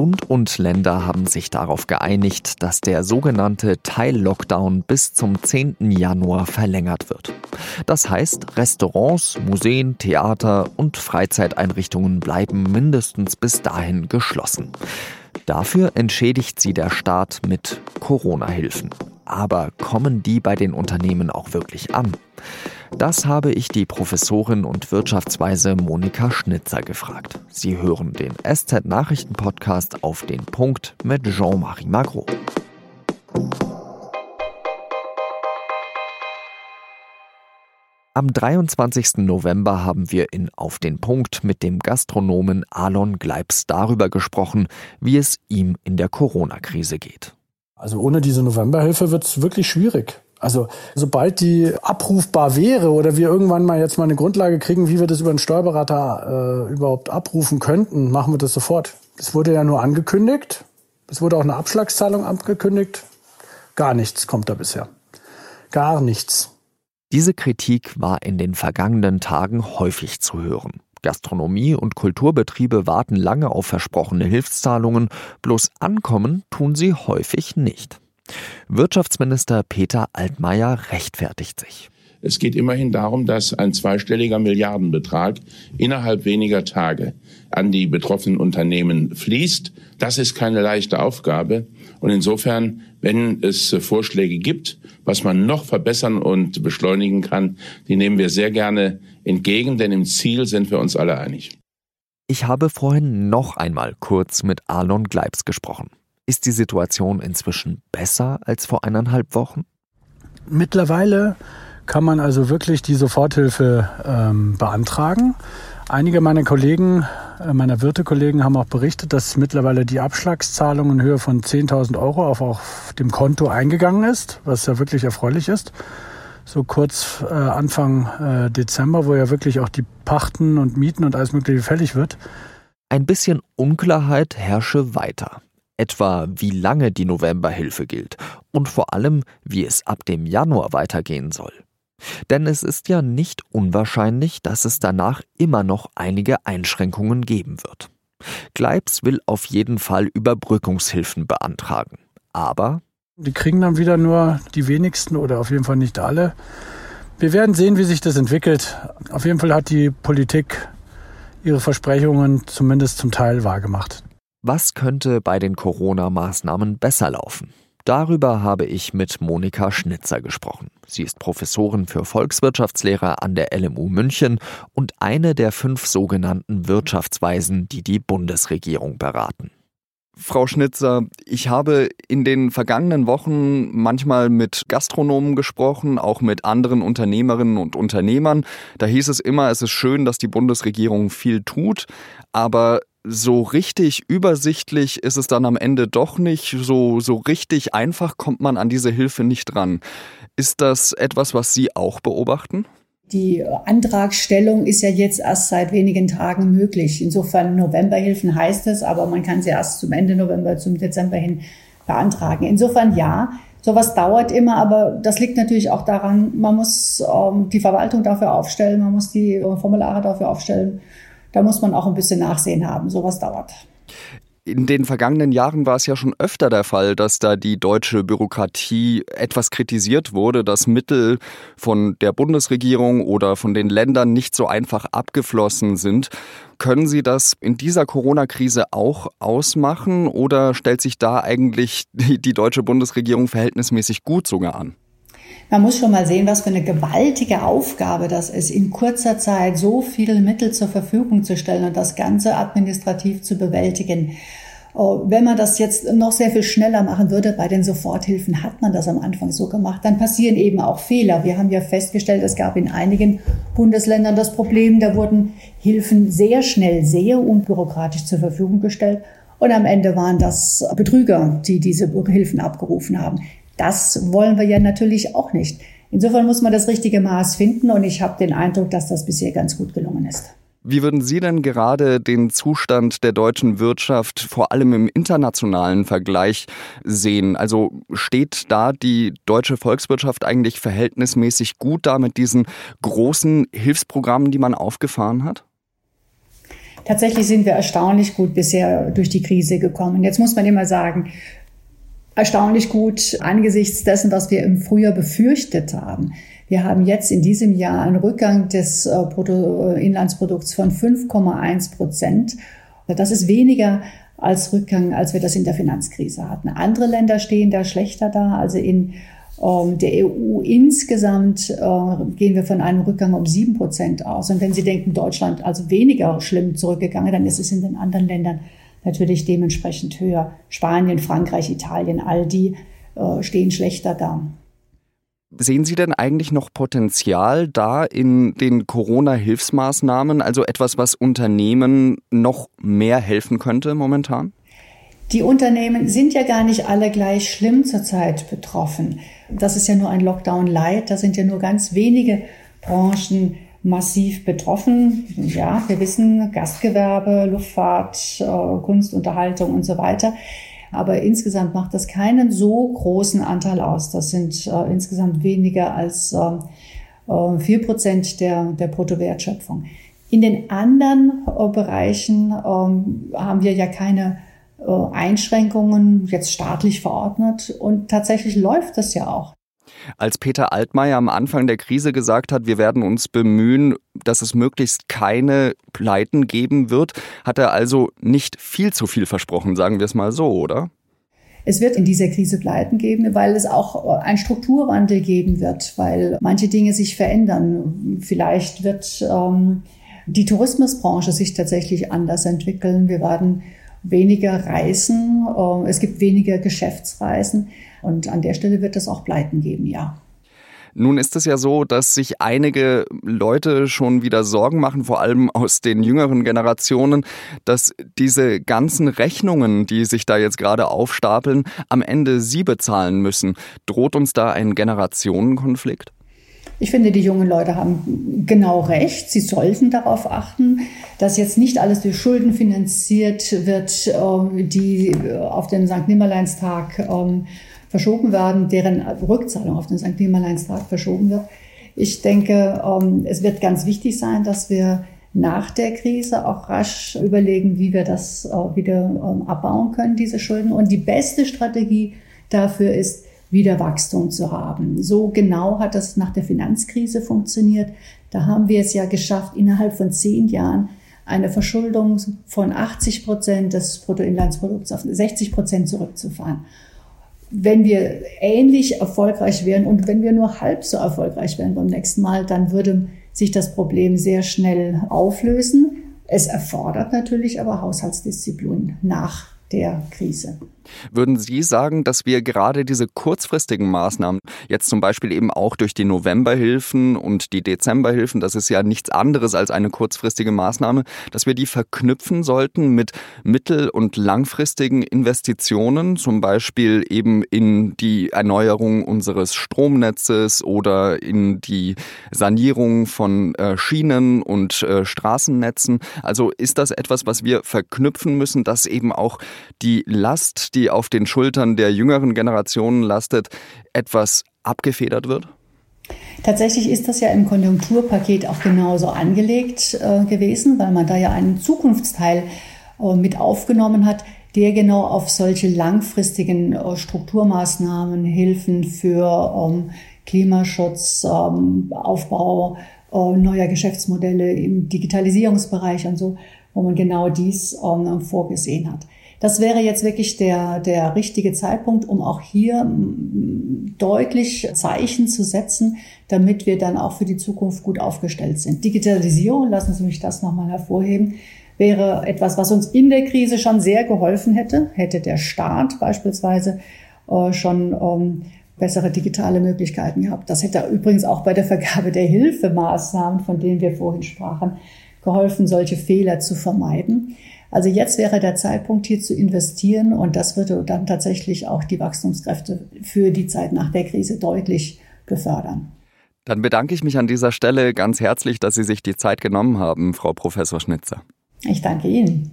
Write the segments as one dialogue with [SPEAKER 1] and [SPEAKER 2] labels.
[SPEAKER 1] Bund und Länder haben sich darauf geeinigt, dass der sogenannte Teil-Lockdown bis zum 10. Januar verlängert wird. Das heißt, Restaurants, Museen, Theater und Freizeiteinrichtungen bleiben mindestens bis dahin geschlossen. Dafür entschädigt sie der Staat mit Corona-Hilfen. Aber kommen die bei den Unternehmen auch wirklich an? Das habe ich die Professorin und Wirtschaftsweise Monika Schnitzer gefragt. Sie hören den SZ-Nachrichten-Podcast auf den Punkt mit Jean-Marie Magro. Am 23. November haben wir in Auf den Punkt mit dem Gastronomen Alon Gleibs darüber gesprochen, wie es ihm in der Corona-Krise geht.
[SPEAKER 2] Also ohne diese Novemberhilfe wird es wirklich schwierig. Also sobald die abrufbar wäre oder wir irgendwann mal jetzt mal eine Grundlage kriegen, wie wir das über einen Steuerberater äh, überhaupt abrufen könnten, machen wir das sofort. Es wurde ja nur angekündigt. Es wurde auch eine Abschlagszahlung angekündigt. Gar nichts kommt da bisher. Gar nichts.
[SPEAKER 1] Diese Kritik war in den vergangenen Tagen häufig zu hören. Gastronomie und Kulturbetriebe warten lange auf versprochene Hilfszahlungen, bloß ankommen tun sie häufig nicht. Wirtschaftsminister Peter Altmaier rechtfertigt sich.
[SPEAKER 3] Es geht immerhin darum, dass ein zweistelliger Milliardenbetrag innerhalb weniger Tage an die betroffenen Unternehmen fließt. Das ist keine leichte Aufgabe. Und insofern, wenn es Vorschläge gibt, was man noch verbessern und beschleunigen kann, die nehmen wir sehr gerne entgegen, denn im Ziel sind wir uns alle einig.
[SPEAKER 1] Ich habe vorhin noch einmal kurz mit Alon Gleibs gesprochen. Ist die Situation inzwischen besser als vor eineinhalb Wochen?
[SPEAKER 2] Mittlerweile kann man also wirklich die Soforthilfe ähm, beantragen. Einige meiner Kollegen, äh, meiner Wirtekollegen haben auch berichtet, dass mittlerweile die Abschlagszahlung in Höhe von 10.000 Euro auf, auf dem Konto eingegangen ist, was ja wirklich erfreulich ist. So kurz äh, Anfang äh, Dezember, wo ja wirklich auch die Pachten und Mieten und alles Mögliche fällig wird.
[SPEAKER 1] Ein bisschen Unklarheit herrsche weiter etwa wie lange die Novemberhilfe gilt und vor allem, wie es ab dem Januar weitergehen soll. Denn es ist ja nicht unwahrscheinlich, dass es danach immer noch einige Einschränkungen geben wird. Gleibs will auf jeden Fall Überbrückungshilfen beantragen. Aber
[SPEAKER 2] die kriegen dann wieder nur die wenigsten oder auf jeden Fall nicht alle. Wir werden sehen, wie sich das entwickelt. Auf jeden Fall hat die Politik ihre Versprechungen zumindest zum Teil wahrgemacht.
[SPEAKER 1] Was könnte bei den Corona-Maßnahmen besser laufen? Darüber habe ich mit Monika Schnitzer gesprochen. Sie ist Professorin für Volkswirtschaftslehre an der LMU München und eine der fünf sogenannten Wirtschaftsweisen, die die Bundesregierung beraten.
[SPEAKER 4] Frau Schnitzer, ich habe in den vergangenen Wochen manchmal mit Gastronomen gesprochen, auch mit anderen Unternehmerinnen und Unternehmern. Da hieß es immer, es ist schön, dass die Bundesregierung viel tut, aber so richtig übersichtlich ist es dann am Ende doch nicht. So, so richtig einfach kommt man an diese Hilfe nicht dran. Ist das etwas, was Sie auch beobachten?
[SPEAKER 5] Die Antragstellung ist ja jetzt erst seit wenigen Tagen möglich. Insofern Novemberhilfen heißt es, aber man kann sie erst zum Ende November, zum Dezember hin beantragen. Insofern ja, sowas dauert immer, aber das liegt natürlich auch daran, man muss ähm, die Verwaltung dafür aufstellen, man muss die äh, Formulare dafür aufstellen da muss man auch ein bisschen Nachsehen haben. Sowas dauert.
[SPEAKER 4] In den vergangenen Jahren war es ja schon öfter der Fall, dass da die deutsche Bürokratie etwas kritisiert wurde, dass Mittel von der Bundesregierung oder von den Ländern nicht so einfach abgeflossen sind. Können Sie das in dieser Corona-Krise auch ausmachen oder stellt sich da eigentlich die, deutsche Bundesregierung verhältnismäßig gut sogar an?
[SPEAKER 5] Man muss schon mal sehen, was für eine gewaltige Aufgabe das ist, in kurzer Zeit so viele Mittel zur Verfügung zu stellen und das Ganze administrativ zu bewältigen. Oh, wenn man das jetzt noch sehr viel schneller machen würde, bei den Soforthilfen hat man das am Anfang so gemacht, dann passieren eben auch Fehler. Wir haben ja festgestellt, es gab in einigen Bundesländern das Problem, da wurden Hilfen sehr schnell, sehr unbürokratisch zur Verfügung gestellt. Und am Ende waren das Betrüger, die diese Hilfen abgerufen haben. Das wollen wir ja natürlich auch nicht. Insofern muss man das richtige Maß finden und ich habe den Eindruck, dass das bisher ganz gut gelungen ist.
[SPEAKER 4] Wie würden Sie denn gerade den Zustand der deutschen Wirtschaft vor allem im internationalen Vergleich sehen? Also steht da die deutsche Volkswirtschaft eigentlich verhältnismäßig gut da mit diesen großen Hilfsprogrammen, die man aufgefahren hat?
[SPEAKER 5] Tatsächlich sind wir erstaunlich gut bisher durch die Krise gekommen. Jetzt muss man immer sagen, erstaunlich gut angesichts dessen, was wir im Frühjahr befürchtet haben. Wir haben jetzt in diesem Jahr einen Rückgang des äh, Bruttoinlandsprodukts von 5,1 Prozent. Das ist weniger als Rückgang, als wir das in der Finanzkrise hatten. Andere Länder stehen da schlechter da. Also in ähm, der EU insgesamt äh, gehen wir von einem Rückgang um sieben Prozent aus. Und wenn Sie denken, Deutschland also weniger schlimm zurückgegangen, dann ist es in den anderen Ländern natürlich dementsprechend höher. Spanien, Frankreich, Italien, all die äh, stehen schlechter da.
[SPEAKER 4] Sehen Sie denn eigentlich noch Potenzial da in den Corona-Hilfsmaßnahmen, also etwas, was Unternehmen noch mehr helfen könnte momentan?
[SPEAKER 5] Die Unternehmen sind ja gar nicht alle gleich schlimm zurzeit betroffen. Das ist ja nur ein Lockdown Light. Da sind ja nur ganz wenige Branchen massiv betroffen. Ja, wir wissen Gastgewerbe, Luftfahrt, äh, Kunst, Unterhaltung und so weiter. Aber insgesamt macht das keinen so großen Anteil aus. Das sind äh, insgesamt weniger als äh, vier äh, Prozent der, der Bruttowertschöpfung. In den anderen äh, Bereichen ähm, haben wir ja keine äh, Einschränkungen jetzt staatlich verordnet und tatsächlich läuft das ja auch.
[SPEAKER 4] Als Peter Altmaier am Anfang der Krise gesagt hat, wir werden uns bemühen, dass es möglichst keine Pleiten geben wird, hat er also nicht viel zu viel versprochen, sagen wir es mal so, oder?
[SPEAKER 5] Es wird in dieser Krise Pleiten geben, weil es auch einen Strukturwandel geben wird, weil manche Dinge sich verändern. Vielleicht wird ähm, die Tourismusbranche sich tatsächlich anders entwickeln. Wir werden weniger reisen, äh, es gibt weniger Geschäftsreisen. Und an der Stelle wird es auch Pleiten geben, ja.
[SPEAKER 4] Nun ist es ja so, dass sich einige Leute schon wieder Sorgen machen, vor allem aus den jüngeren Generationen, dass diese ganzen Rechnungen, die sich da jetzt gerade aufstapeln, am Ende sie bezahlen müssen. Droht uns da ein Generationenkonflikt?
[SPEAKER 5] Ich finde, die jungen Leute haben genau recht. Sie sollten darauf achten, dass jetzt nicht alles durch Schulden finanziert wird, ähm, die auf den St. Nimmerleinstag ähm, verschoben werden, deren Rückzahlung auf den St. Nimmerleinstag verschoben wird. Ich denke, ähm, es wird ganz wichtig sein, dass wir nach der Krise auch rasch überlegen, wie wir das äh, wieder ähm, abbauen können, diese Schulden. Und die beste Strategie dafür ist, wieder Wachstum zu haben. So genau hat das nach der Finanzkrise funktioniert. Da haben wir es ja geschafft, innerhalb von zehn Jahren eine Verschuldung von 80 Prozent des Bruttoinlandsprodukts auf 60 Prozent zurückzufahren wenn wir ähnlich erfolgreich wären und wenn wir nur halb so erfolgreich wären beim nächsten Mal, dann würde sich das Problem sehr schnell auflösen. Es erfordert natürlich aber Haushaltsdisziplin nach der Krise.
[SPEAKER 4] Würden Sie sagen, dass wir gerade diese kurzfristigen Maßnahmen, jetzt zum Beispiel eben auch durch die Novemberhilfen und die Dezemberhilfen, das ist ja nichts anderes als eine kurzfristige Maßnahme, dass wir die verknüpfen sollten mit mittel- und langfristigen Investitionen, zum Beispiel eben in die Erneuerung unseres Stromnetzes oder in die Sanierung von äh, Schienen und äh, Straßennetzen. Also ist das etwas, was wir verknüpfen müssen, dass eben auch die Last, die auf den Schultern der jüngeren Generationen lastet, etwas abgefedert wird?
[SPEAKER 5] Tatsächlich ist das ja im Konjunkturpaket auch genauso angelegt äh, gewesen, weil man da ja einen Zukunftsteil äh, mit aufgenommen hat, der genau auf solche langfristigen äh, Strukturmaßnahmen, Hilfen für ähm, Klimaschutz, ähm, Aufbau äh, neuer Geschäftsmodelle im Digitalisierungsbereich und so, wo man genau dies ähm, vorgesehen hat. Das wäre jetzt wirklich der, der richtige Zeitpunkt, um auch hier deutlich Zeichen zu setzen, damit wir dann auch für die Zukunft gut aufgestellt sind. Digitalisierung, lassen Sie mich das nochmal hervorheben, wäre etwas, was uns in der Krise schon sehr geholfen hätte. Hätte der Staat beispielsweise äh, schon ähm, bessere digitale Möglichkeiten gehabt. Das hätte übrigens auch bei der Vergabe der Hilfemaßnahmen, von denen wir vorhin sprachen, geholfen, solche Fehler zu vermeiden. Also jetzt wäre der Zeitpunkt, hier zu investieren und das würde dann tatsächlich auch die Wachstumskräfte für die Zeit nach der Krise deutlich befördern.
[SPEAKER 4] Dann bedanke ich mich an dieser Stelle ganz herzlich, dass Sie sich die Zeit genommen haben, Frau Professor Schnitzer.
[SPEAKER 5] Ich danke Ihnen.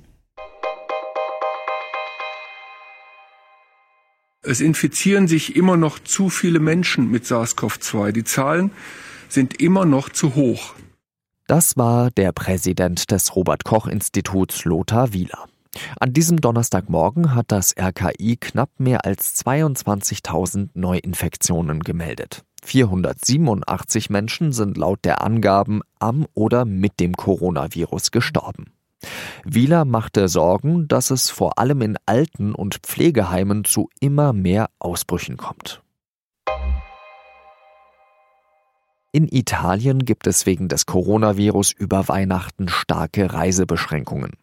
[SPEAKER 6] Es infizieren sich immer noch zu viele Menschen mit SARS-CoV-2. Die Zahlen sind immer noch zu hoch.
[SPEAKER 1] Das war der Präsident des Robert Koch Instituts Lothar Wieler. An diesem Donnerstagmorgen hat das RKI knapp mehr als 22.000 Neuinfektionen gemeldet. 487 Menschen sind laut der Angaben am oder mit dem Coronavirus gestorben. Wieler machte Sorgen, dass es vor allem in Alten- und Pflegeheimen zu immer mehr Ausbrüchen kommt. In Italien gibt es wegen des Coronavirus über Weihnachten starke Reisebeschränkungen.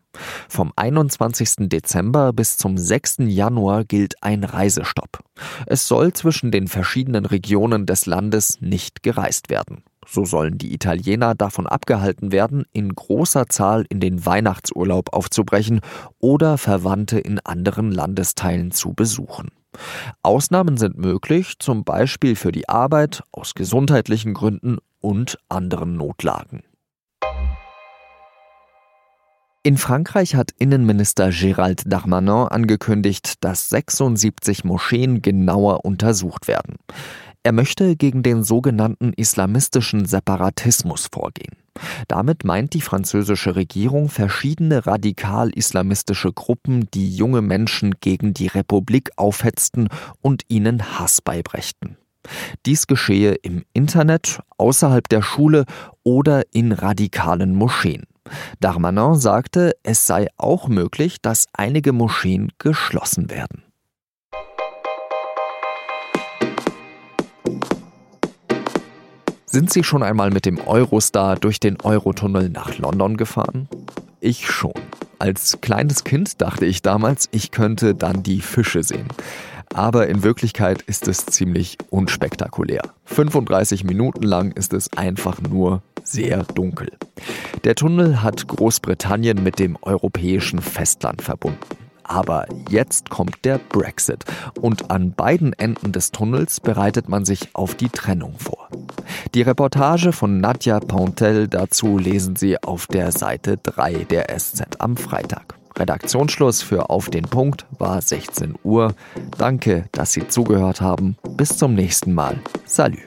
[SPEAKER 1] Vom 21. Dezember bis zum 6. Januar gilt ein Reisestopp. Es soll zwischen den verschiedenen Regionen des Landes nicht gereist werden. So sollen die Italiener davon abgehalten werden, in großer Zahl in den Weihnachtsurlaub aufzubrechen oder Verwandte in anderen Landesteilen zu besuchen. Ausnahmen sind möglich, zum Beispiel für die Arbeit, aus gesundheitlichen Gründen und anderen Notlagen. In Frankreich hat Innenminister Gérald Darmanin angekündigt, dass 76 Moscheen genauer untersucht werden. Er möchte gegen den sogenannten islamistischen Separatismus vorgehen. Damit meint die französische Regierung verschiedene radikal-islamistische Gruppen, die junge Menschen gegen die Republik aufhetzten und ihnen Hass beibrächten. Dies geschehe im Internet, außerhalb der Schule oder in radikalen Moscheen. Darmanin sagte, es sei auch möglich, dass einige Moscheen geschlossen werden. Sind Sie schon einmal mit dem Eurostar durch den Eurotunnel nach London gefahren? Ich schon. Als kleines Kind dachte ich damals, ich könnte dann die Fische sehen. Aber in Wirklichkeit ist es ziemlich unspektakulär. 35 Minuten lang ist es einfach nur sehr dunkel. Der Tunnel hat Großbritannien mit dem europäischen Festland verbunden. Aber jetzt kommt der Brexit und an beiden Enden des Tunnels bereitet man sich auf die Trennung vor. Die Reportage von Nadja Pontel dazu lesen Sie auf der Seite 3 der SZ am Freitag. Redaktionsschluss für Auf den Punkt war 16 Uhr. Danke, dass Sie zugehört haben. Bis zum nächsten Mal. Salü.